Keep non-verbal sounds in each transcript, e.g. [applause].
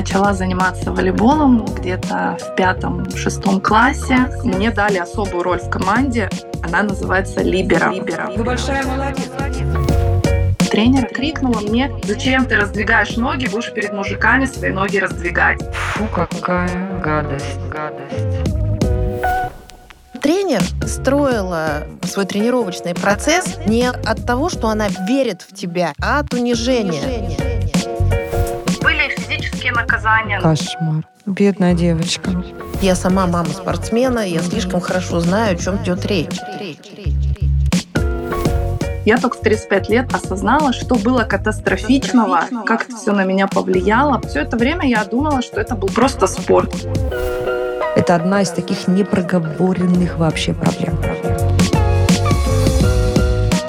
Я начала заниматься волейболом где-то в пятом-шестом классе. Мне дали особую роль в команде. Она называется Либера. Либера. Вы большая молодец. Тренер крикнула мне, зачем ты раздвигаешь ноги, будешь перед мужиками свои ноги раздвигать. Фу, какая гадость, гадость. Тренер строила свой тренировочный процесс не от того, что она верит в тебя, а от унижения. Были наказания. Кошмар. Бедная девочка. Я сама мама спортсмена, я слишком хорошо знаю, о чем идет речь. Я только в 35 лет осознала, что было катастрофичного, как это все на меня повлияло. Все это время я думала, что это был просто спорт. Это одна из таких непроговоренных вообще проблем.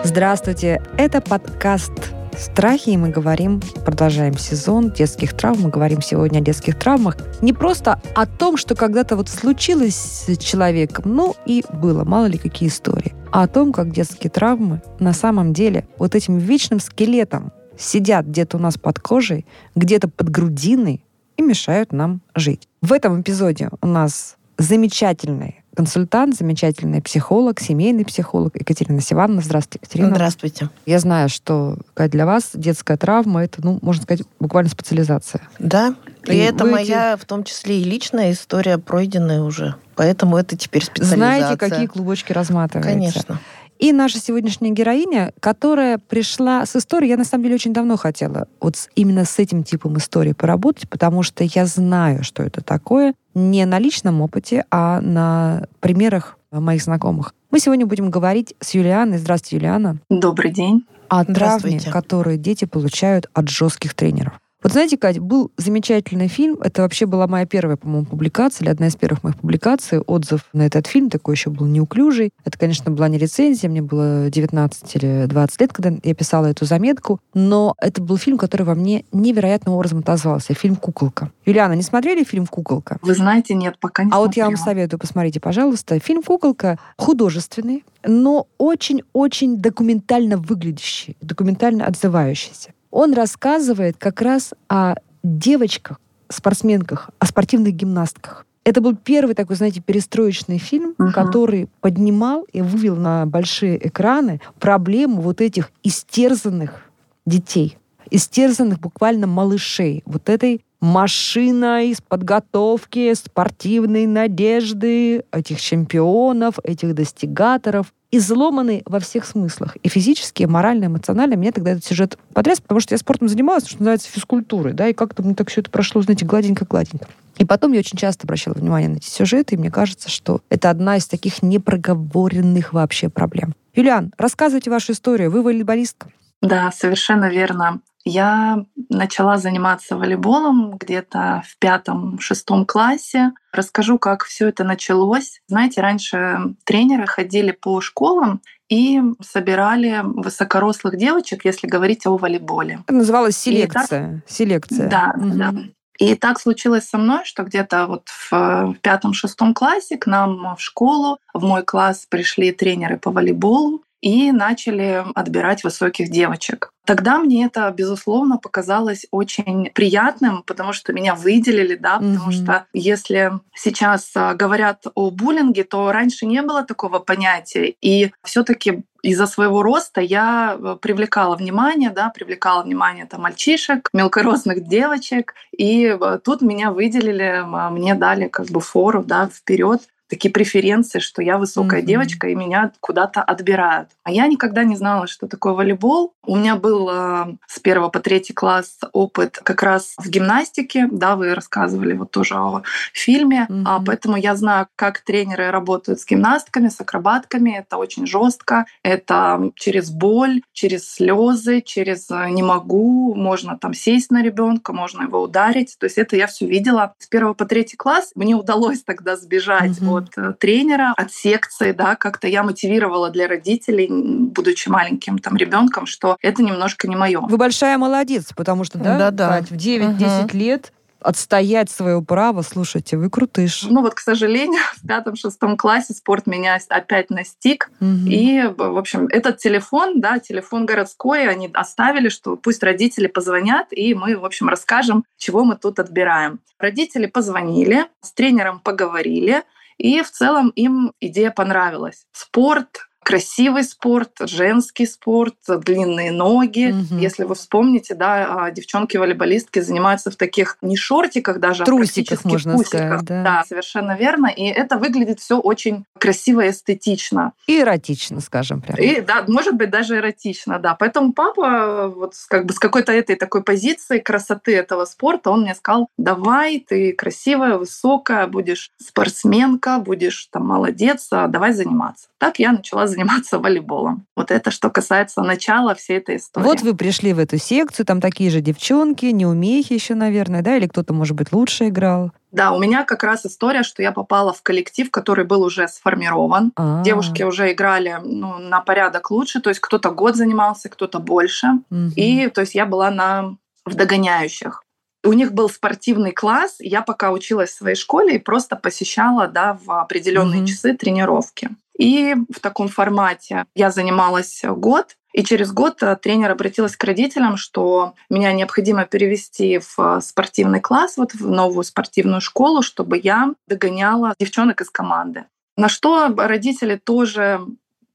Здравствуйте, это подкаст «Страхи», и мы говорим, продолжаем сезон детских травм, мы говорим сегодня о детских травмах. Не просто о том, что когда-то вот случилось с человеком, ну и было, мало ли какие истории, а о том, как детские травмы на самом деле вот этим вечным скелетом сидят где-то у нас под кожей, где-то под грудиной, и мешают нам жить. В этом эпизоде у нас замечательный консультант, замечательный психолог, семейный психолог Екатерина Сивановна. Здравствуйте, Екатерина. Здравствуйте. Я знаю, что для вас детская травма — это, ну, можно сказать, буквально специализация. Да, и, И это вы моя, в том числе и личная история, пройденная уже. Поэтому это теперь специализация. Знаете, какие клубочки разматываются. Конечно. И наша сегодняшняя героиня, которая пришла с историей, я на самом деле очень давно хотела вот именно с этим типом истории поработать, потому что я знаю, что это такое, не на личном опыте, а на примерах моих знакомых. Мы сегодня будем говорить с Юлианой. Здравствуйте, Юлиана. Добрый день. О травме, которые дети получают от жестких тренеров. Вот знаете, Кать, был замечательный фильм. Это вообще была моя первая, по-моему, публикация, или одна из первых моих публикаций. Отзыв на этот фильм такой еще был неуклюжий. Это, конечно, была не рецензия. Мне было 19 или 20 лет, когда я писала эту заметку. Но это был фильм, который во мне невероятным образом отозвался. Фильм «Куколка». Юлиана, не смотрели фильм «Куколка»? Вы знаете, нет, пока не А вот я вам смотрела. советую, посмотрите, пожалуйста. Фильм «Куколка» художественный, но очень-очень документально выглядящий, документально отзывающийся. Он рассказывает как раз о девочках, спортсменках, о спортивных гимнастках. Это был первый такой, знаете, перестроечный фильм, Мгм. который поднимал и вывел на большие экраны проблему вот этих истерзанных детей, истерзанных буквально малышей, вот этой машиной с подготовки, спортивной надежды этих чемпионов, этих достигаторов, изломанный во всех смыслах. И физически, и морально, и эмоционально. Меня тогда этот сюжет потряс, потому что я спортом занималась, что называется, физкультурой, да, и как-то мне так все это прошло, знаете, гладенько-гладенько. И потом я очень часто обращала внимание на эти сюжеты, и мне кажется, что это одна из таких непроговоренных вообще проблем. Юлиан, рассказывайте вашу историю. Вы волейболистка. Да, совершенно верно. Я начала заниматься волейболом где-то в пятом-шестом классе. Расскажу, как все это началось. Знаете, раньше тренеры ходили по школам и собирали высокорослых девочек, если говорить о волейболе. Это называлась И так- селекция. Селекция. Да, Мгм. да. И так случилось со мной, что где-то вот в пятом-шестом классе к нам в школу, в мой класс пришли тренеры по волейболу и начали отбирать высоких девочек. Тогда мне это, безусловно, показалось очень приятным, потому что меня выделили, да, потому Мгм. что если сейчас а, говорят о буллинге, то раньше не было такого понятия, и все-таки из-за своего роста я э, привлекала внимание, да, привлекала внимание там мальчишек, мелкорослых девочек, и э, тут меня выделили, м, мне дали как бы фору, да, вперед такие преференции, что я высокая Мгм. девочка, и меня куда-то отбирают. А я никогда не знала, что такое волейбол. У меня был э, с первого по третий класс опыт как раз в гимнастике, да, вы рассказывали вот тоже о фильме, а, Мгм. поэтому я знаю, как тренеры работают с гимнастками, с акробатками. Это очень жестко, это через боль, через слезы, через э, не могу, можно там сесть на ребенка, можно его ударить. То есть это я все видела с первого по третий класс. Мне удалось тогда сбежать Мгм. от э, тренера, от секции, да, как-то я мотивировала для родителей, будучи маленьким там ребенком, что это немножко не мое. Вы большая молодец, потому что, да, Да-да. Кать, в 9-10 лет отстоять свое право. Слушайте, вы крутыш. Ну вот, к сожалению, [laughs] в пятом-шестом классе спорт меня опять настиг. Угу. И, в общем, этот телефон, да, телефон городской, они оставили, что пусть родители позвонят, и мы, в общем, расскажем, чего мы тут отбираем. Родители позвонили, с тренером поговорили, и в целом им идея понравилась. Спорт, красивый спорт, женский спорт, длинные ноги. Угу. Если вы вспомните, да, а, девчонки-волейболистки занимаются в таких не шортиках даже, а трусиках, а можно пусиках. сказать. Да. да, совершенно верно. И это выглядит все очень красиво и эстетично. И эротично, скажем прямо. И, да, может быть, даже эротично, да. Поэтому папа вот как бы с какой-то этой такой позиции красоты этого спорта, он мне сказал, давай, ты красивая, высокая, будешь спортсменка, будешь там молодец, давай заниматься. Так я начала заниматься волейболом. Вот это что касается начала всей этой истории. Вот вы пришли в эту секцию, там такие же девчонки, неумехи еще, наверное, да, или кто-то, может быть, лучше играл. Да, у меня как раз история, что я попала в коллектив, который был уже сформирован. А-а-а. Девушки уже играли ну, на порядок лучше, то есть кто-то год занимался, кто-то больше. Угу. И то есть я была на в догоняющих. У них был спортивный класс, я пока училась в своей школе и просто посещала да, в определенные mm-hmm. часы тренировки. И в таком формате я занималась год, и через год э, тренер обратилась к родителям, что меня необходимо перевести в э, спортивный класс, вот в новую спортивную школу, чтобы я догоняла девчонок из команды. На что родители тоже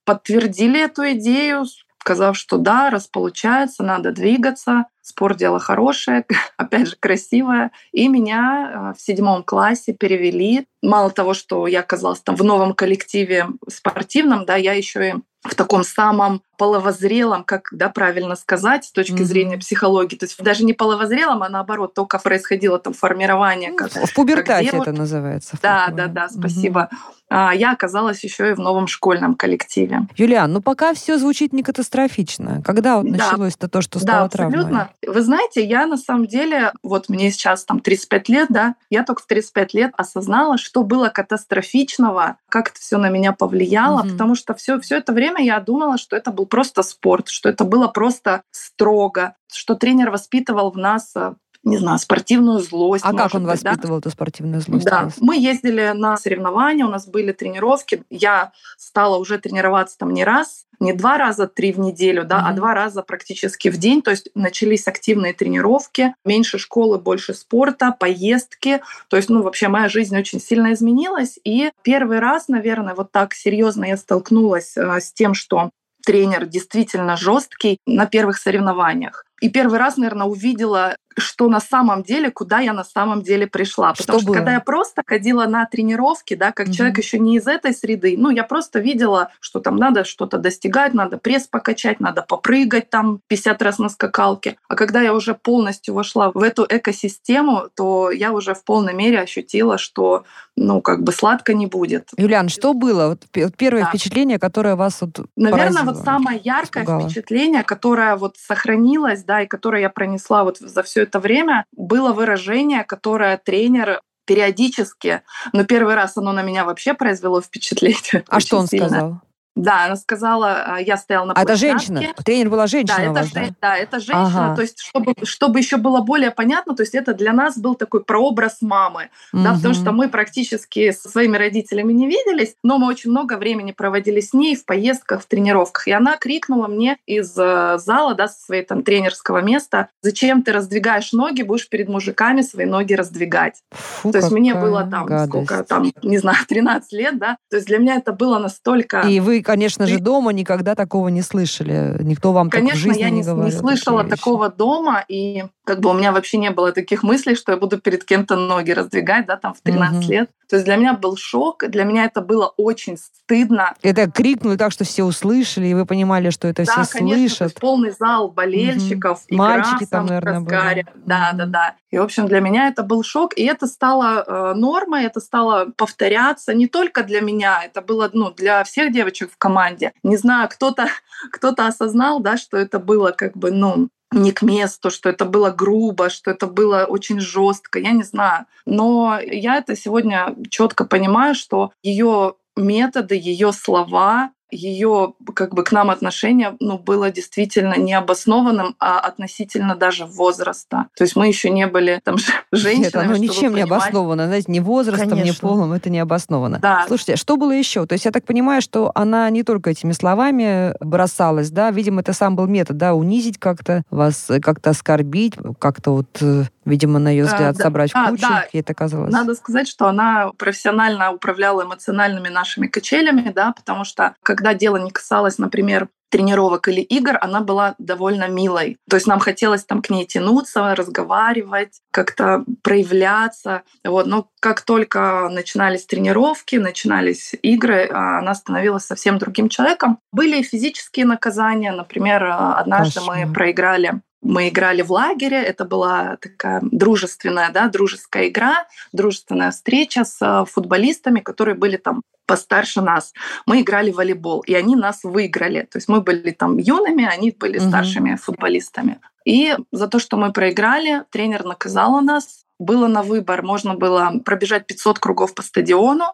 подтвердили эту идею, сказав, что да, раз получается, надо двигаться, спорт дело хорошее, [laughs] опять же красивое. И меня э, в седьмом классе перевели. Мало того, что я оказалась там в новом коллективе спортивном, да, я еще и в таком самом половозрелом, как да, правильно сказать, с точки mm-hmm. зрения психологии. То есть даже не половозрелом, а наоборот, только происходило там формирование. Как, в пубертате как это называется. Да, да, да, спасибо. Mm-hmm. Я оказалась еще и в новом школьном коллективе. Юлиан, ну пока все звучит не катастрофично. Когда вот да. началось-то то, что стало да, абсолютно. травмой? Вы знаете, я на самом деле, вот мне сейчас там 35 лет, да, я только в 35 лет осознала, что было катастрофичного, как это все на меня повлияло, mm-hmm. потому что все, все это время я думала, что это был просто спорт, что это было просто строго, что тренер воспитывал в нас э, не знаю, спортивную злость. А как он быть, воспитывал да? эту спортивную злость? Да, мы ездили на соревнования, у нас были тренировки. Я стала уже тренироваться там не раз, не два раза, три в неделю, да, mm-hmm. а два раза практически в день. То есть начались активные тренировки, меньше школы, больше спорта, поездки. То есть, ну, вообще моя жизнь очень сильно изменилась. И первый раз, наверное, вот так серьезно я столкнулась э, с тем, что тренер действительно жесткий на первых соревнованиях. И первый раз, наверное, увидела что на самом деле, куда я на самом деле пришла. Потому что, что когда я просто ходила на тренировки, да, как mm-hmm. человек еще не из этой среды, ну, я просто видела, что там надо что-то достигать, надо пресс покачать, надо попрыгать там 50 раз на скакалке. А когда я уже полностью вошла в эту экосистему, то я уже в полной мере ощутила, что, ну, как бы сладко не будет. Юлиан, что было? Вот первое да. впечатление, которое вас вот Наверное, поразило, вот самое яркое испугало. впечатление, которое вот сохранилось, да, и которое я пронесла вот за все это время было выражение, которое тренер периодически, но первый раз оно на меня вообще произвело впечатление. А что он сильно. сказал? Да, она сказала, а, я стояла на А это женщина? Тренер была женщина да, это, вас, да? да, это женщина. Ага. То есть, чтобы, чтобы еще было более понятно, то есть это для нас был такой прообраз мамы, угу. да, потому что мы практически со своими родителями не виделись, но мы очень много времени проводили с ней в поездках, в тренировках. И она крикнула мне из э, зала, да, со своей там тренерского места, зачем ты раздвигаешь ноги, будешь перед мужиками свои ноги раздвигать. Фу, то есть мне было там, гадость. сколько там, не знаю, [laughs] 13 лет, да, то есть для меня это было настолько... И вы конечно же, дома никогда такого не слышали. Никто вам конечно, так в жизни я не, не говорил. не слышала такого дома, и как бы у меня вообще не было таких мыслей, что я буду перед кем-то ноги раздвигать, да, там в 13 угу. лет. То есть для меня был шок, для меня это было очень стыдно. Это крикнули так, что все услышали, и вы понимали, что это да, все конечно, слышат. полный зал болельщиков, угу. игра Мальчики там, наверное, были. Да, да, да. И, в общем, для меня это был шок, и это стало э, нормой, это стало повторяться не только для меня, это было ну, для всех девочек команде. Не знаю, кто-то [laughs] кто осознал, да, что это было как бы, ну, не к месту, что это было грубо, что это было очень жестко, я не знаю. Но я это сегодня четко понимаю, что ее методы, ее слова ее как бы к нам отношение ну, было действительно необоснованным, а относительно даже возраста. То есть мы еще не были там [laughs] женщинами. Нет, оно ничем не обосновано. Знаете, ни возрастом, Конечно. ни полом это не обосновано. Да. Слушайте, а что было еще? То есть я так понимаю, что она не только этими словами бросалась, да, видимо, это сам был метод, да, унизить как-то, вас как-то оскорбить, как-то вот, э, видимо, на ее э, взгляд, а, собрать да. в кучу, а, да. ей это казалось. Надо сказать, что она профессионально управляла эмоциональными нашими качелями, да, потому что когда дело не касалось, например, тренировок или игр, она была довольно милой. То есть нам хотелось там к ней тянуться, разговаривать, как-то проявляться. Вот. Но как только начинались тренировки, начинались игры, а, она становилась совсем другим человеком. Были и физические наказания. Например, однажды Кошмар. мы проиграли мы играли в лагере, это была такая дружественная, да, дружеская игра, дружественная встреча с э, футболистами, которые были там постарше нас. Мы играли в волейбол, и они нас выиграли. То есть мы были там юными, они были угу. старшими футболистами. И за то, что мы проиграли, тренер наказала нас. Было на выбор, можно было пробежать 500 кругов по стадиону,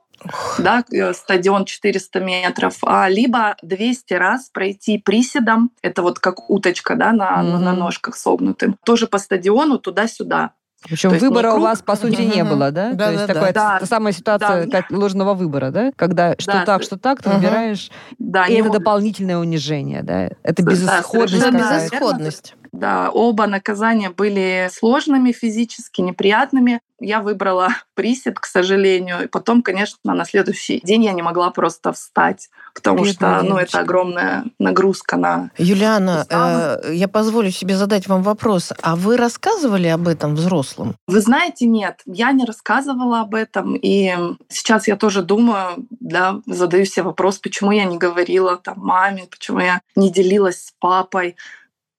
да, э, стадион 400 метров, а либо 200 раз пройти приседом, это вот как уточка, да, на, mm-hmm. на ножках согнутым, тоже по стадиону туда-сюда. Причем выбора круг... у вас, по сути, не было, да? да То есть да, такая да. Та самая ситуация да. ложного выбора, да? Когда что да. так, что так, ты угу. выбираешь, да, и это выбор. дополнительное унижение, да? Это безысходность. Да, безысходность. Да, оба наказания были сложными физически, неприятными. Я выбрала [laughs] присед, к сожалению. И потом, конечно, на следующий день я не могла просто встать, потому Бедная что ну, это огромная нагрузка на... Юлиана, э, я позволю себе задать вам вопрос. А вы рассказывали об этом взрослым? Вы знаете, нет, я не рассказывала об этом. И сейчас я тоже думаю, да, задаю себе вопрос, почему я не говорила там маме, почему я не делилась с папой.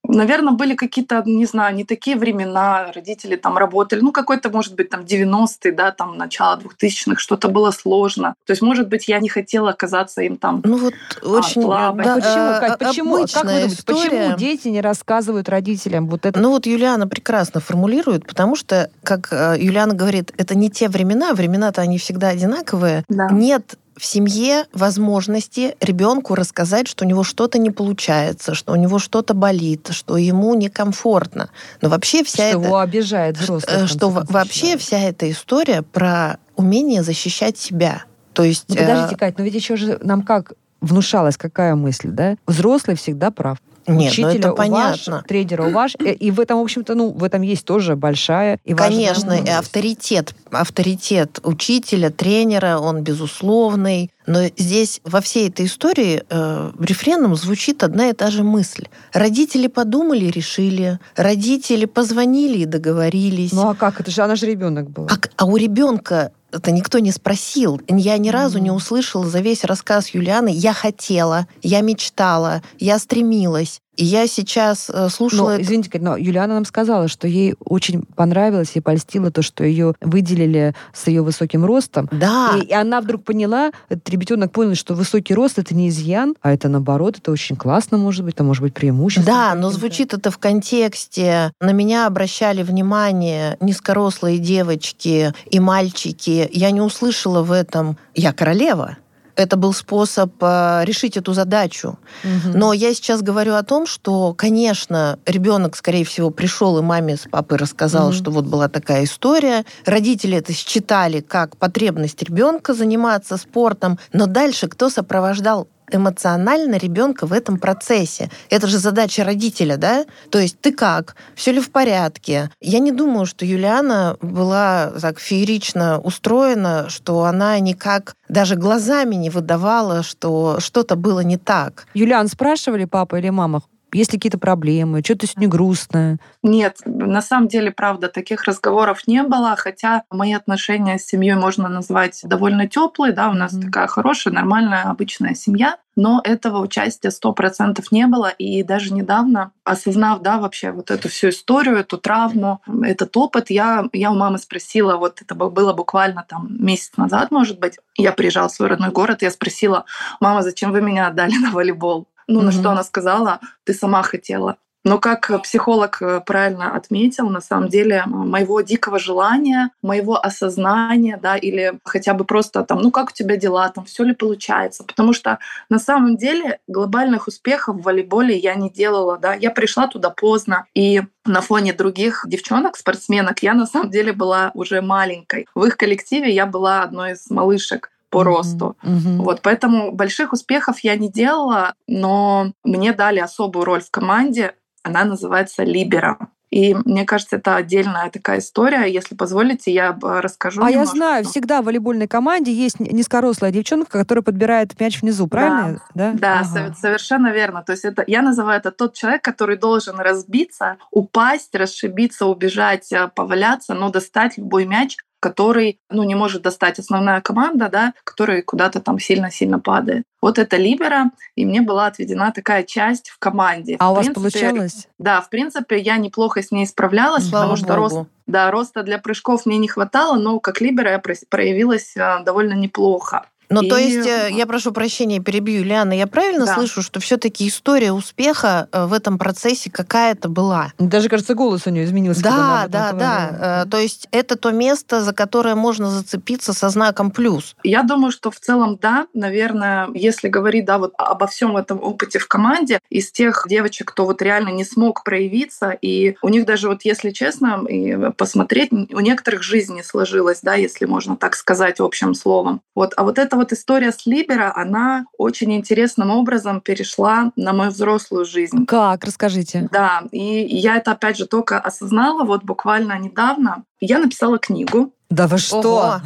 Наверное, были какие-то, не знаю, не такие времена, родители там работали, ну, какой-то, может быть, там 90-е, да, там начало 2000-х, что-то было сложно. То есть, может быть, я не хотела оказаться им там Ну, вот а, очень... Слабой. Да, почему, а, Кать, почему, как вы думаете, история... почему дети не рассказывают родителям вот это? Ну, вот Юлиана прекрасно формулирует, потому что, как э, Юлиана говорит, это не те времена, времена-то они всегда одинаковые. Да. Нет в семье возможности ребенку рассказать, что у него что-то не получается, что у него что-то болит, что ему некомфортно. Но вообще вся что это... его обижает взрослый. Что вообще вся эта история про умение защищать себя. То есть... Ну, подождите, э, Кать, но ведь еще же нам как внушалась какая мысль, да? Взрослый всегда прав. Нет, учителя ну это понятно. Ваш, тренера у ваш. Э, и в этом, в общем-то, ну, в этом есть тоже большая и Конечно, важная... и авторитет, авторитет учителя, тренера, он безусловный. Но здесь во всей этой истории э, рефреном звучит одна и та же мысль. Родители подумали, решили. Родители позвонили и договорились. Ну а как? Это же она же ребенок был. А, а у ребенка это никто не спросил. Я ни разу не услышала за весь рассказ Юлианы «я хотела», «я мечтала», «я стремилась». И я сейчас э, слушала... Но, извините, но Юлиана нам сказала, что ей очень понравилось и польстило то, что ее выделили с ее высоким ростом. Да. И, и она вдруг поняла, этот ребенок понял, что высокий рост это не изъян, а это наоборот, это очень классно может быть, это может быть преимущество. Да, но звучит это в контексте. На меня обращали внимание низкорослые девочки и мальчики. Я не услышала в этом «я королева» это был способ э, решить эту задачу. Угу. Но я сейчас говорю о том, что, конечно, ребенок, скорее всего, пришел и маме с папой рассказал, угу. что вот была такая история. Родители это считали как потребность ребенка заниматься спортом, но дальше кто сопровождал эмоционально ребенка в этом процессе. Это же задача родителя, да? То есть ты как? Все ли в порядке? Я не думаю, что Юлиана была так феерично устроена, что она никак даже глазами не выдавала, что что-то было не так. Юлиан, спрашивали папа или мама, есть ли какие-то проблемы? Что-то сегодня грустное? Нет, на самом деле, правда, таких разговоров не было, хотя мои отношения с семьей можно назвать довольно теплые, да, у нас mm-hmm. такая хорошая, нормальная, обычная семья, но этого участия сто процентов не было, и даже недавно, осознав, да, вообще вот эту всю историю, эту травму, этот опыт, я, я у мамы спросила, вот это было буквально там месяц назад, может быть, я приезжала в свой родной город, я спросила, мама, зачем вы меня отдали [laughs] на волейбол? Ну, mm-hmm. на что она сказала, ты сама хотела. Но как психолог э, правильно отметил, на самом деле моего дикого желания, моего осознания, да, или хотя бы просто там, ну как у тебя дела, там все ли получается, потому что на самом деле глобальных успехов в волейболе я не делала, да, я пришла туда поздно, и на фоне других девчонок, спортсменок, я на самом деле была уже маленькой. В их коллективе я была одной из малышек по mm-hmm. росту. Mm-hmm. Вот, поэтому больших успехов я не делала, но мне дали особую роль в команде. Она называется «Либера». И мне кажется, это отдельная такая история. Если позволите, я расскажу. А немножко. я знаю, всегда в волейбольной команде есть низкорослая девчонка, которая подбирает мяч внизу, правильно? Да, да, да ага. совершенно верно. То есть это я называю это тот человек, который должен разбиться, упасть, расшибиться, убежать, э, поваляться, но достать любой мяч который ну, не может достать основная команда, да, который куда-то там сильно-сильно падает. Вот это Либера, и мне была отведена такая часть в команде. А в у принципе, вас получалось? Да, в принципе, я неплохо с ней справлялась, Слава потому что рост, да, роста для прыжков мне не хватало, но как Либера я проявилась э, довольно неплохо. Ну, и... то есть, э, я прошу прощения, перебью, Юлиана, я правильно да. слышу, что все-таки история успеха э, в этом процессе какая-то была? Даже, кажется, голос у нее изменился. Да, да, да. Э, то есть это то место, за которое можно зацепиться со знаком плюс. Я думаю, что в целом да, наверное, если говорить, да, вот обо всем этом опыте в команде, из тех девочек, кто вот реально не смог проявиться, и у них даже вот, если честно, и посмотреть, у некоторых жизнь не сложилась, да, если можно так сказать общим словом. Вот, а вот это вот история с Либера, она очень интересным образом перешла на мою взрослую жизнь. Как? Расскажите. Да, и я это опять же только осознала вот буквально недавно. Я написала книгу, да вы что?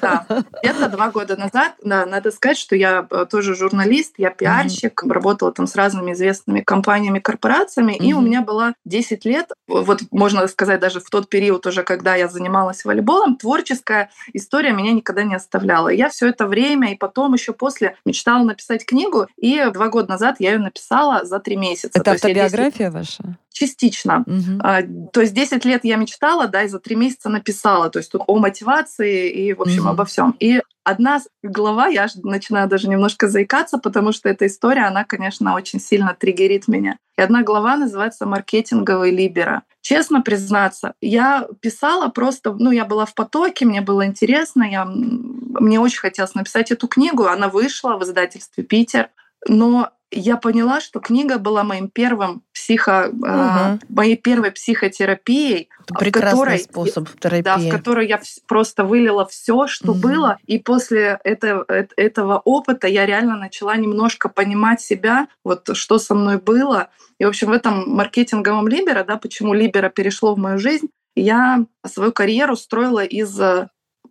Да. Это два года назад. Да, надо сказать, что я э, тоже журналист, я пиарщик, mm-hmm. работала там с разными известными компаниями, корпорациями, mm-hmm. и у меня было 10 лет, вот можно сказать, даже в тот период уже, когда я занималась волейболом, творческая история меня никогда не оставляла. Я все это время и потом еще после мечтала написать книгу, и два года назад я ее написала за три месяца. Это автобиография 10... ваша? Частично. Угу. То есть 10 лет я мечтала, да, и за три месяца написала. То есть тут о мотивации и, в общем, угу. обо всем. И одна глава, я начинаю даже немножко заикаться, потому что эта история, она, конечно, очень сильно триггерит меня. И одна глава называется «Маркетинговый либера». Честно признаться, я писала просто, ну, я была в потоке, мне было интересно, я, мне очень хотелось написать эту книгу, она вышла в издательстве «Питер», но я поняла, что книга была моим первым психо, угу. э, моей первой психотерапией, Это прекрасный которой, способ терапии. Да, в которой я просто вылила все, что угу. было, и после этого, этого опыта я реально начала немножко понимать себя, вот что со мной было. И, в общем, в этом маркетинговом Либера, да, почему Либера перешло в мою жизнь, я свою карьеру строила из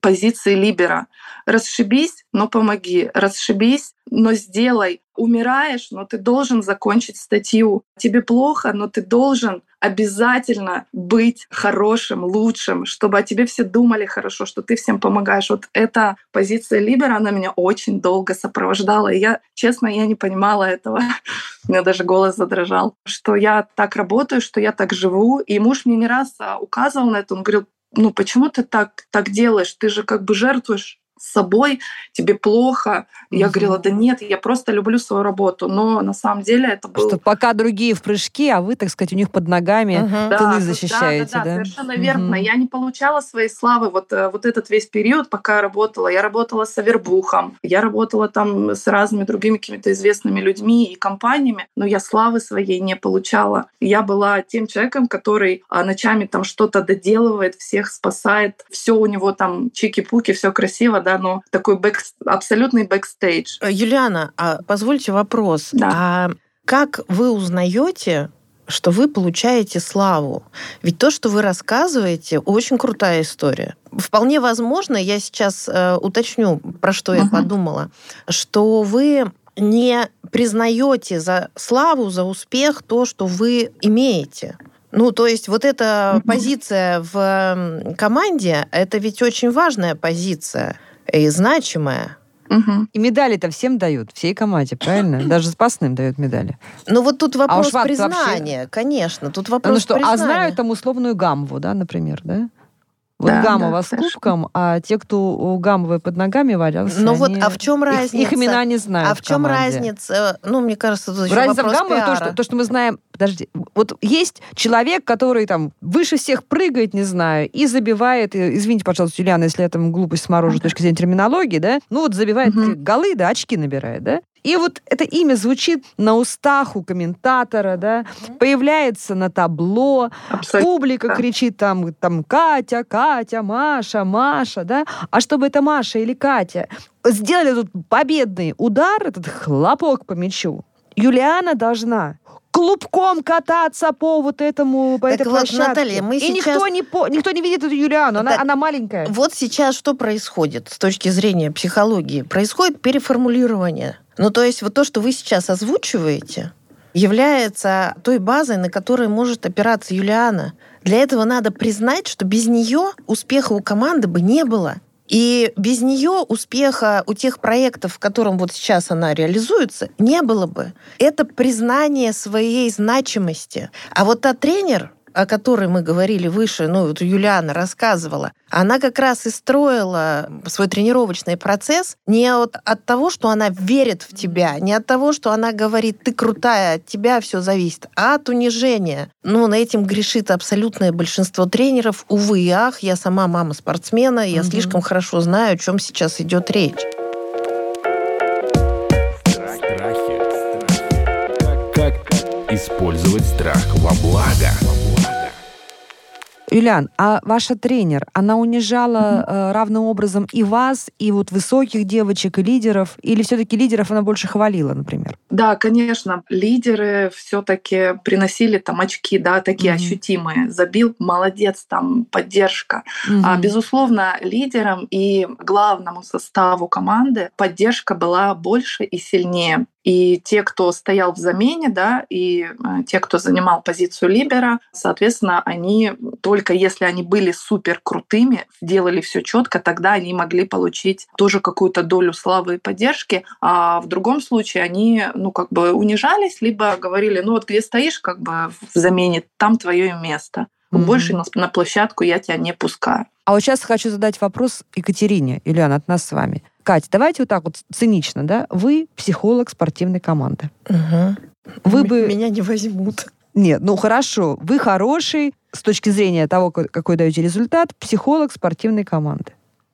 позиции Либера. Расшибись, но помоги. Расшибись, но сделай. Умираешь, но ты должен закончить статью. Тебе плохо, но ты должен обязательно быть хорошим, лучшим, чтобы о тебе все думали хорошо, что ты всем помогаешь. Вот эта позиция Либера, она меня очень долго сопровождала. И я, честно, я не понимала этого. [laughs] У меня даже голос задрожал, что я так работаю, что я так живу. И муж мне не раз а, указывал на это. Он говорил, ну почему ты так, так делаешь? Ты же как бы жертвуешь собой, тебе плохо. Угу. Я говорила, да нет, я просто люблю свою работу. Но на самом деле это было... Что пока другие в прыжке, а вы, так сказать, у них под ногами угу. тылы да, защищаете, да? Да, да, да, совершенно верно. Я не получала своей славы вот, э, вот этот весь период, пока я работала. Я работала с Авербухом, я работала там с разными другими какими-то известными людьми и компаниями, но я славы своей не получала. Я была тем человеком, который а, ночами там что-то доделывает, всех спасает, все у него там чики-пуки, все красиво, да, но такой бэк, абсолютный бэкстейдж. Э, Юлиана, а позвольте вопрос. Да. А как вы узнаете, что вы получаете славу. Ведь то, что вы рассказываете, очень крутая история. Вполне возможно, я сейчас э, уточню, про что я uh-huh. подумала, что вы не признаете за славу, за успех то, что вы имеете. Ну, то есть вот эта позиция в команде, это ведь очень важная позиция и значимая. Угу. И медали-то всем дают, всей команде, правильно? [laughs] Даже запасным дают медали. Ну вот тут а вопрос а признания, вообще... конечно. Тут вопрос ну что, признания. А знают там условную гамму, да, например, да? Вот да, гамова да, с кубком, а те, кто у гамовой под ногами валялся, Ну вот, а в чем разница? Их, их имена не знают А в чем разница? Ну, мне кажется, тут еще Разница в гамму то что, то, что мы знаем подожди, вот есть человек, который там выше всех прыгает, не знаю, и забивает, извините, пожалуйста, Юлиана, если я там глупость сморожу с точки зрения терминологии, да, ну вот забивает mm-hmm. голы, да, очки набирает, да, и вот это имя звучит на устах у комментатора, да, mm-hmm. появляется на табло, Абсолютно. публика да. кричит там, там Катя, Катя, Маша, Маша, да, а чтобы это Маша или Катя сделали тут победный удар, этот хлопок по мячу, Юлиана должна клубком кататься по вот этому по так этой вот, площадке. Наталья, мы и сейчас... никто не по... никто не видит эту Юлиану, она, она маленькая. Вот сейчас что происходит с точки зрения психологии? Происходит переформулирование. Ну то есть вот то, что вы сейчас озвучиваете, является той базой, на которой может опираться Юлиана. Для этого надо признать, что без нее успеха у команды бы не было. И без нее успеха у тех проектов, в котором вот сейчас она реализуется, не было бы. Это признание своей значимости. А вот та тренер, о которой мы говорили выше, ну, вот Юлиана рассказывала, она как раз и строила свой тренировочный процесс не от, от того, что она верит в тебя, не от того, что она говорит, ты крутая, от тебя все зависит, а от унижения. Ну, на этим грешит абсолютное большинство тренеров. Увы и ах, я сама мама спортсмена, я угу. слишком хорошо знаю, о чем сейчас идет речь. Как использовать страх во благо? Юлиан, а ваша тренер, она унижала mm-hmm. равным образом и вас, и вот высоких девочек, и лидеров? Или все-таки лидеров она больше хвалила, например? Да, конечно. Лидеры все-таки приносили там очки, да, такие mm-hmm. ощутимые. Забил, молодец, там поддержка. Mm-hmm. А, безусловно, лидерам и главному составу команды поддержка была больше и сильнее. И те, кто стоял в замене, да, и э, те, кто занимал позицию либера, соответственно, они только если они были супер крутыми, делали все четко, тогда они могли получить тоже какую-то долю славы и поддержки. А в другом случае они, ну, как бы унижались, либо говорили, ну, вот где стоишь, как бы в замене, там твое место. Mm-hmm. Больше на, на площадку я тебя не пускаю. А вот сейчас хочу задать вопрос Екатерине, Ильяна, от нас с вами. Катя, давайте вот так вот цинично, да? Вы психолог спортивной команды. Угу. Вы бы... Меня не возьмут. Нет, ну хорошо, вы хороший с точки зрения того, какой даете результат, психолог спортивной команды.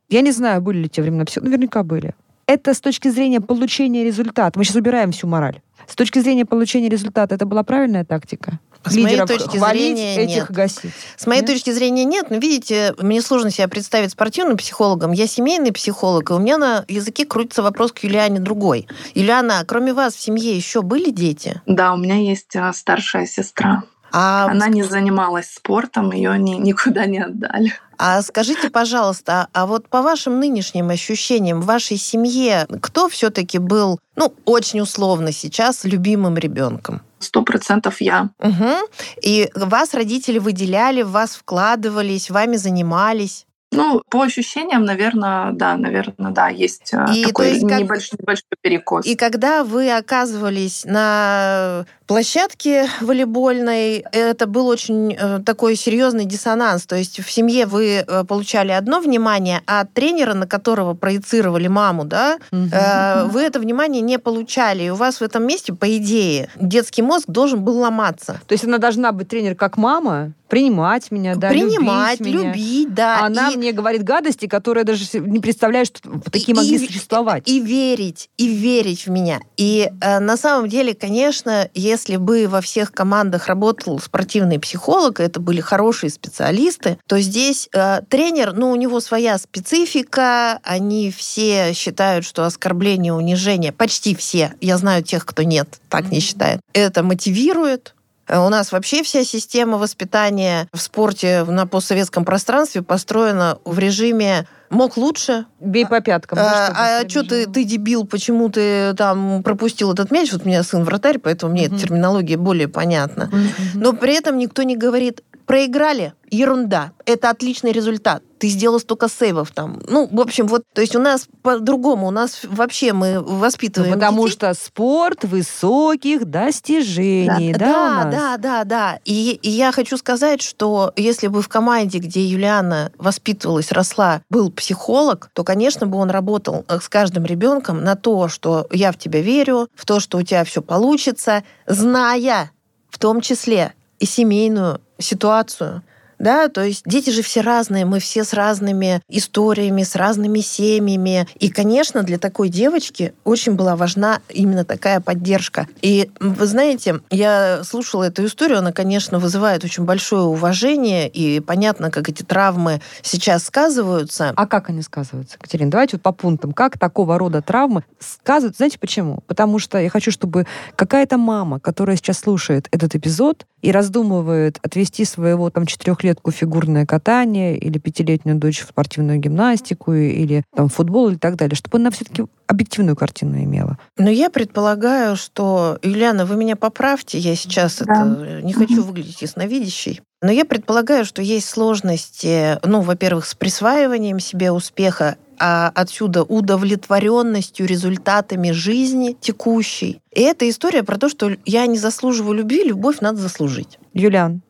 Я не знаю, были ли те времена наверняка были. Это с точки зрения получения результата. Мы сейчас убираем всю мораль. С точки зрения получения результата, это была правильная тактика? С моей точки зрения этих нет. гасить. С моей нет? точки зрения нет. Но видите, мне сложно себя представить спортивным психологом. Я семейный психолог, и у меня на языке крутится вопрос к Юлиане другой. Юлиана, кроме вас в семье еще были дети? Да, у меня есть а, старшая сестра. А... Она не занималась спортом, ее ни, никуда не отдали. А скажите, пожалуйста, а вот по вашим нынешним ощущениям в вашей семье кто все-таки был, ну, очень условно сейчас любимым ребенком? Сто процентов я. Угу. И вас родители выделяли, в вас вкладывались, вами занимались? Ну, по ощущениям, наверное, да, наверное, да, есть а, и, такой есть, небольшой, как... небольшой перекос. И когда вы оказывались на площадке волейбольной, это был очень э, такой серьезный диссонанс. То есть в семье вы э, получали одно внимание, а от тренера, на которого проецировали маму, да, угу. э, вы это внимание не получали. И у вас в этом месте, по идее, детский мозг должен был ломаться. То есть она должна быть тренер как мама, принимать меня, да, принимать, любить, меня. любить, да. Она и... мне говорит гадости, которые даже не представляю, что такие и, могли и, существовать. И верить, и верить в меня. И э, на самом деле, конечно, если бы во всех командах работал спортивный психолог, это были хорошие специалисты, то здесь э, тренер, ну, у него своя специфика, они все считают, что оскорбление, унижение, почти все, я знаю тех, кто нет, так mm-hmm. не считает, это мотивирует, у нас вообще вся система воспитания в спорте на постсоветском пространстве построена в режиме мог лучше. Бей по пяткам. А, а что ты, ты дебил, почему ты там пропустил этот мяч? Вот у меня сын вратарь, поэтому мне угу. эта терминология более понятна. Угу. Но при этом никто не говорит, проиграли, ерунда. Это отличный результат. Ты сделал столько сейвов там. Ну, в общем, вот, то есть у нас по-другому, у нас вообще мы воспитываем. Ну, потому детей. что спорт высоких достижений, да? Да, да, да, да. да. И, и я хочу сказать, что если бы в команде, где Юлиана воспитывалась, росла, был психолог, то, конечно, бы он работал э, с каждым ребенком на то, что я в тебя верю, в то, что у тебя все получится, зная, в в том числе и семейную ситуацию, да, то есть дети же все разные, мы все с разными историями, с разными семьями. И, конечно, для такой девочки очень была важна именно такая поддержка. И вы знаете, я слушала эту историю, она, конечно, вызывает очень большое уважение, и понятно, как эти травмы сейчас сказываются. А как они сказываются, Катерина? Давайте вот по пунктам. Как такого рода травмы сказываются? Знаете почему? Потому что я хочу, чтобы какая-то мама, которая сейчас слушает этот эпизод и раздумывает отвести своего там четырехлетнего клетку фигурное катание или пятилетнюю дочь в спортивную гимнастику или там футбол и так далее, чтобы она все-таки объективную картину имела. Но я предполагаю, что, Юлиана, вы меня поправьте, я сейчас да. это не хочу выглядеть ясновидящей. Но я предполагаю, что есть сложности, ну, во-первых, с присваиванием себе успеха, а отсюда удовлетворенностью результатами жизни текущей. И эта история про то, что я не заслуживаю любви, любовь надо заслужить. Юлиан,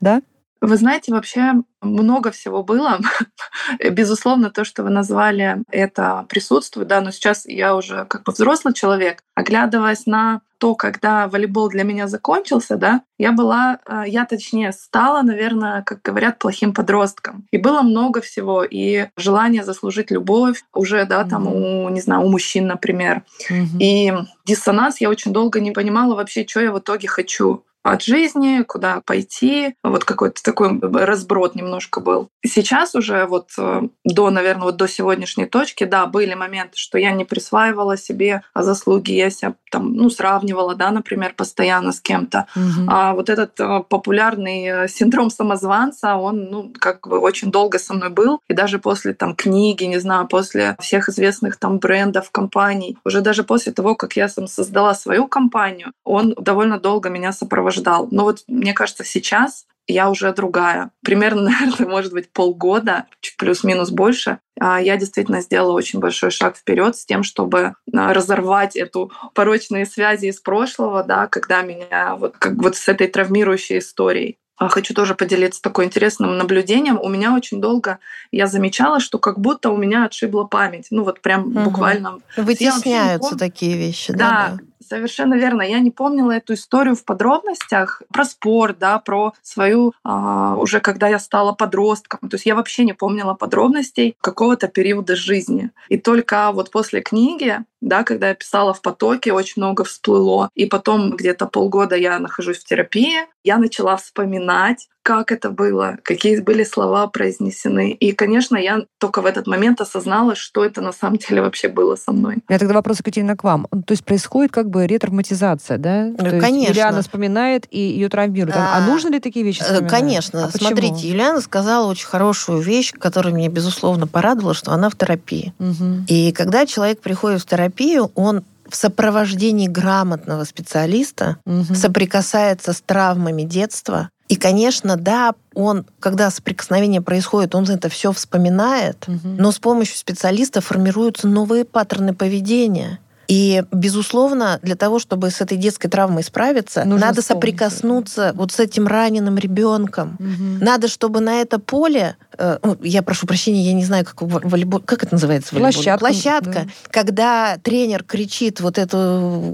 да? Вы знаете, вообще много всего было. [laughs] Безусловно, то, что вы назвали, это присутствует, да, но сейчас я уже как бы взрослый человек, оглядываясь на то, когда волейбол для меня закончился, да, я была, э, я точнее стала, наверное, как говорят, плохим подростком. И было много всего, и желание заслужить любовь уже, да, там mm-hmm. у, не знаю, у мужчин, например. Mm-hmm. И диссонанс я очень долго не понимала вообще, что я в итоге хочу от жизни, куда пойти. Вот какой-то такой разброд немножко был. Сейчас уже вот э, до, наверное, вот до сегодняшней точки, да, были моменты, что я не присваивала себе заслуги, я себя там, ну, сравнивала, да, например, постоянно с кем-то. Угу. А вот этот э, популярный э, синдром самозванца, он, ну, как бы очень долго со мной был. И даже после там книги, не знаю, после всех известных там брендов, компаний, уже даже после того, как я сам создала свою компанию, он довольно долго меня сопровождал ждал. Но вот мне кажется, сейчас я уже другая. Примерно, [laughs] наверное, может быть, полгода, чуть плюс-минус больше, а я действительно сделала очень большой шаг вперед с тем, чтобы а, разорвать эту порочные связи из прошлого, да, когда меня вот как вот с этой травмирующей историей. А хочу тоже поделиться такой интересным наблюдением. У меня очень долго я замечала, что как будто у меня отшибла память. Ну вот прям угу. буквально. Вытесняются такие вещи. Да, да, да совершенно верно. Я не помнила эту историю в подробностях про спорт, да, про свою а, уже когда я стала подростком. То есть я вообще не помнила подробностей какого-то периода жизни. И только вот после книги, да, когда я писала в потоке, очень много всплыло. И потом где-то полгода я нахожусь в терапии, я начала вспоминать, как это было, какие были слова произнесены. И, конечно, я только в этот момент осознала, что это на самом деле вообще было со мной. Меня тогда вопрос, Екатерина, к вам. То есть происходит как бы ретравматизация, да? То конечно. Есть Юлиана вспоминает и ее травмирует. А, а нужно ли такие вещи э, вспоминать? Конечно. А Смотрите, Юлиана сказала очень хорошую вещь, которая меня, безусловно, порадовала, что она в терапии. Угу. И когда человек приходит в терапию, он в сопровождении грамотного специалиста угу. соприкасается с травмами детства, и, конечно, да, он, когда соприкосновение происходит, он это все вспоминает, угу. но с помощью специалиста формируются новые паттерны поведения. И, безусловно, для того, чтобы с этой детской травмой справиться, Нужно надо соприкоснуться вот с этим раненым ребенком. Угу. Надо, чтобы на это поле, э, ну, я прошу прощения, я не знаю, как волейбол, как это называется? Площадка. Площадка. Да. Когда тренер кричит вот эту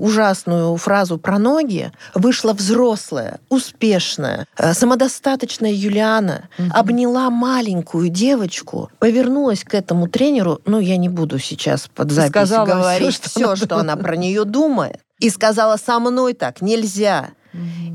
ужасную фразу про ноги, вышла взрослая, успешная, э, самодостаточная Юлиана, угу. обняла маленькую девочку, повернулась к этому тренеру, ну, я не буду сейчас под запись Сказала говорить все, что она про нее думает, и сказала, со мной так нельзя.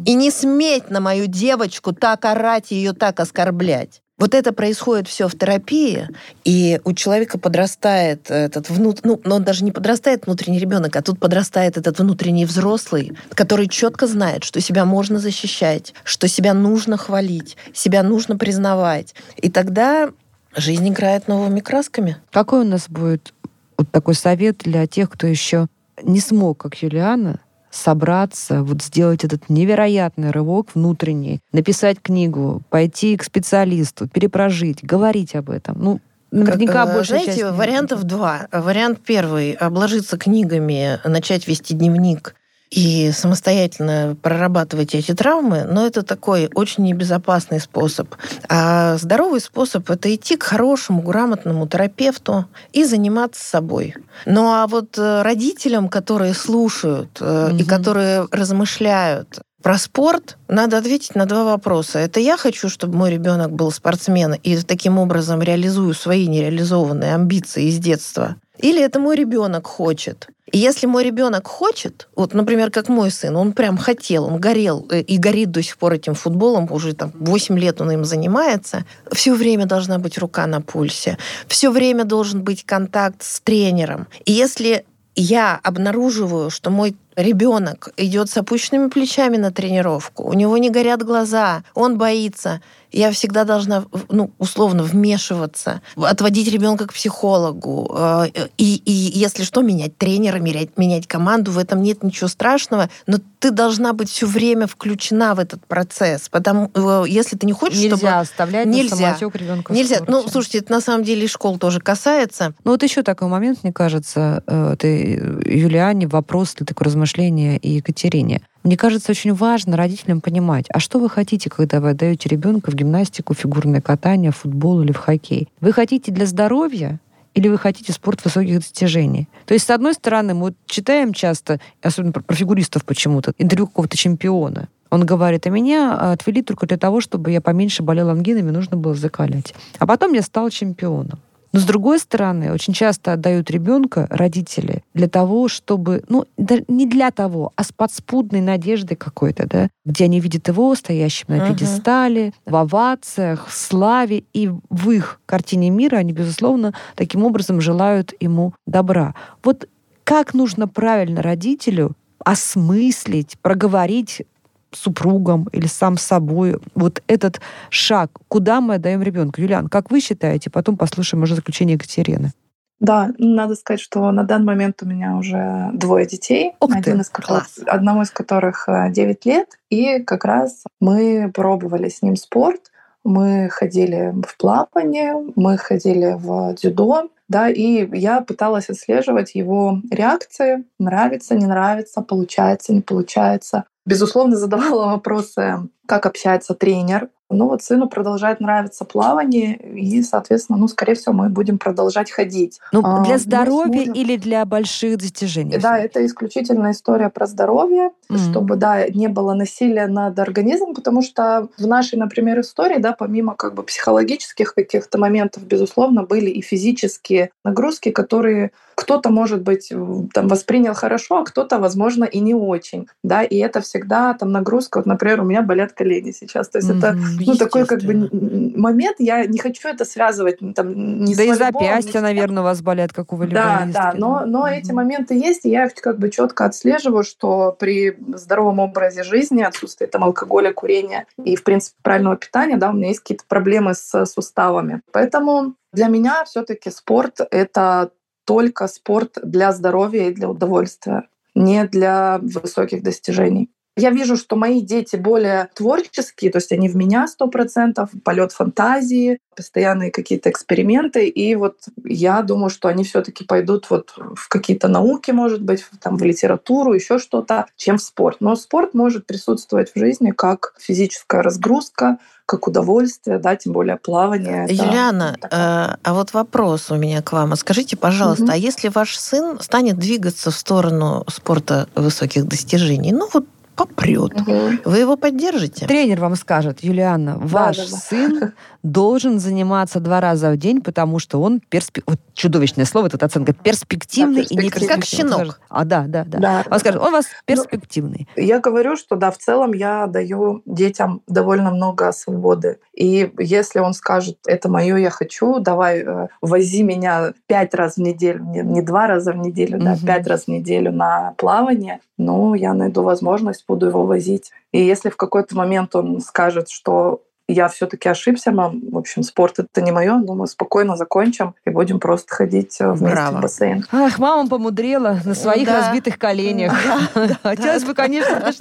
И не сметь на мою девочку так орать и ее так оскорблять. Вот это происходит все в терапии, и у человека подрастает этот внутренний, ну, он даже не подрастает внутренний ребенок, а тут подрастает этот внутренний взрослый, который четко знает, что себя можно защищать, что себя нужно хвалить, себя нужно признавать. И тогда жизнь играет новыми красками. Какой у нас будет вот такой совет для тех, кто еще не смог, как Юлиана, собраться, вот сделать этот невероятный рывок внутренний, написать книгу, пойти к специалисту, перепрожить, говорить об этом. Ну, Наверняка как, больше Знаете, часть... вариантов два. Вариант первый — обложиться книгами, начать вести дневник и самостоятельно прорабатывать эти травмы, но это такой очень небезопасный способ. А здоровый способ – это идти к хорошему, грамотному терапевту и заниматься собой. Ну а вот э, родителям, которые слушают угу. и которые размышляют, Про спорт надо ответить на два вопроса. Это я хочу, чтобы мой ребенок был спортсменом и таким образом реализую свои нереализованные амбиции из детства. Или это мой ребенок хочет. Если мой ребенок хочет, вот, например, как мой сын, он прям хотел, он горел э, и горит до сих пор этим футболом, уже там 8 лет он им занимается, все время должна быть рука на пульсе, все время должен быть контакт с тренером. И если я обнаруживаю, что мой ребенок идет с опущенными плечами на тренировку, у него не горят глаза, он боится, я всегда должна, ну, условно, вмешиваться, отводить ребенка к психологу. Э, и, и если что, менять тренера, менять, менять команду, в этом нет ничего страшного, но ты должна быть все время включена в этот процесс. Потому э, если ты не хочешь, нельзя чтобы... оставлять нельзя оставлять ребенка. Нельзя. Ну, слушайте, это на самом деле и школ тоже касается. Ну, вот еще такой момент, мне кажется, э, ты, Юлиане, вопрос для такое размышление и Екатерине. Мне кажется, очень важно родителям понимать, а что вы хотите, когда вы отдаете ребенка в гимнастику, фигурное катание, футбол или в хоккей? Вы хотите для здоровья или вы хотите спорт высоких достижений? То есть, с одной стороны, мы читаем часто, особенно про, фигуристов почему-то, интервью какого-то чемпиона. Он говорит, а меня отвели только для того, чтобы я поменьше болел ангинами, нужно было закалять. А потом я стал чемпионом. Но с другой стороны, очень часто отдают ребенка родители для того, чтобы, ну, да, не для того, а с подспудной надеждой какой-то, да, где они видят его стоящим на uh-huh. пьедестале, в овациях, в славе, и в их картине мира они, безусловно, таким образом желают ему добра. Вот как нужно правильно родителю осмыслить, проговорить супругом или сам собой. Вот этот шаг, куда мы отдаем ребенка? Юлиан, как вы считаете? Потом послушаем уже заключение Екатерины. Да, надо сказать, что на данный момент у меня уже двое детей, Ух один ты, из которых, одному из которых 9 э, лет, и как раз мы пробовали с ним спорт, мы ходили в плавание, мы ходили в дзюдо, да, и я пыталась отслеживать его реакции, нравится, не нравится, получается, не получается. Безусловно, задавала вопросы, как общается тренер, ну вот сыну продолжает нравиться плавание, и, соответственно, ну, скорее всего, мы будем продолжать ходить. Ну, для а, здоровья мужем... или для больших достижений? Да, это исключительно история про здоровье, mm-hmm. чтобы, да, не было насилия над организмом, потому что в нашей, например, истории, да, помимо как бы психологических каких-то моментов, безусловно, были и физические нагрузки, которые кто-то, может быть, там воспринял хорошо, а кто-то, возможно, и не очень, да, и это всегда там нагрузка, вот, например, у меня болят колени сейчас, то есть mm-hmm. это ну, такой как бы момент, я не хочу это связывать там, не Да и запястья, наверное, у вас болят, как у волейболистки. Да, да, но, но mm-hmm. эти моменты есть, и я как бы четко отслеживаю, что при здоровом образе жизни, отсутствии там алкоголя, курения и, в принципе, правильного питания, да, у меня есть какие-то проблемы с суставами. Поэтому для меня все-таки спорт — это только спорт для здоровья и для удовольствия, не для высоких достижений. Я вижу, что мои дети более творческие, то есть они в меня сто процентов, полет фантазии, постоянные какие-то эксперименты. И вот я думаю, что они все-таки пойдут вот в какие-то науки, может быть, там, в литературу, еще что-то, чем в спорт. Но спорт может присутствовать в жизни как физическая разгрузка, как удовольствие, да, тем более плавание. Юлиана, это... э, а вот вопрос у меня к вам. А скажите, пожалуйста, угу. а если ваш сын станет двигаться в сторону спорта высоких достижений, ну вот попрет. Угу. Вы его поддержите? Тренер вам скажет, Юлиана, ваш да, да, сын должен заниматься два раза в день, потому что он перспек... вот чудовищное слово, эта оценка, перспективный да, и не Как щенок. А, да, да, да. да он скажет, он у вас ну, перспективный. Ну, я говорю, что да, в целом я даю детям довольно много свободы. И если он скажет, это мое, я хочу, давай э, вози меня пять раз в неделю, не, не два раза в неделю, угу. да, пять раз в неделю на плавание, ну, я найду возможность, буду его возить. И если в какой-то момент он скажет, что я все-таки ошибся, мам. В общем, спорт это не мое, но мы спокойно закончим и будем просто ходить э, вместе Браво. в бассейн. Ах, мама помудрела на своих да. разбитых коленях. [laughs] Хотелось бы, конечно,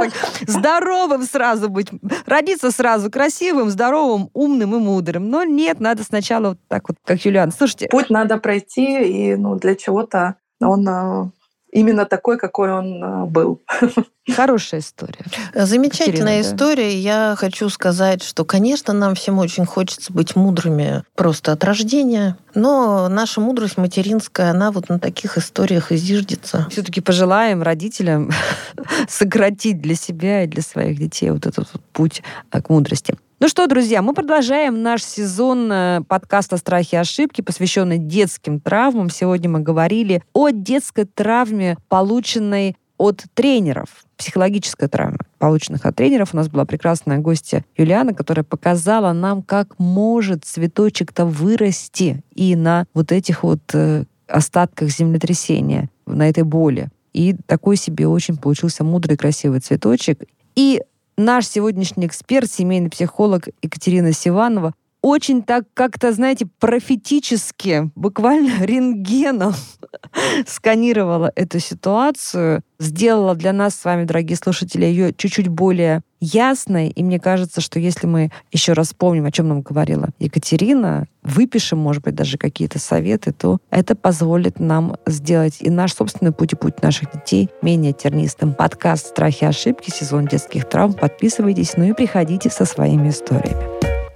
здоровым сразу быть. Родиться сразу красивым, здоровым, умным и мудрым. Но нет, надо сначала вот так вот, как Юлиан. Слушайте. Путь надо пройти, и ну, для чего-то он э, именно такой, какой он э, был. [laughs] Хорошая история. Замечательная Катерина, история. Да. Я хочу сказать, что, конечно, нам всем очень хочется быть мудрыми просто от рождения, но наша мудрость материнская, она вот на таких историях и зиждется. Все-таки пожелаем родителям [laughs] сократить для себя и для своих детей вот этот вот путь э, к мудрости. Ну что, друзья, мы продолжаем наш сезон э, подкаста «Страхи и ошибки», посвященный детским травмам. Сегодня мы говорили о детской травме, полученной от тренеров, психологической травмы, полученных от тренеров. У нас была прекрасная гостья Юлиана, которая показала нам, как может цветочек-то вырасти и на вот этих вот э, остатках землетрясения, на этой боли. И такой себе очень получился мудрый, красивый цветочек. И наш сегодняшний эксперт, семейный психолог Екатерина Сиванова, очень так как-то, знаете, профетически, буквально [laughs] рентгеном [laughs] сканировала эту ситуацию, сделала для нас с вами, дорогие слушатели, ее чуть-чуть более ясной. И мне кажется, что если мы еще раз помним, о чем нам говорила Екатерина, выпишем, может быть, даже какие-то советы, то это позволит нам сделать и наш собственный путь и путь наших детей менее тернистым. Подкаст «Страхи и ошибки», сезон детских травм. Подписывайтесь, ну и приходите со своими историями.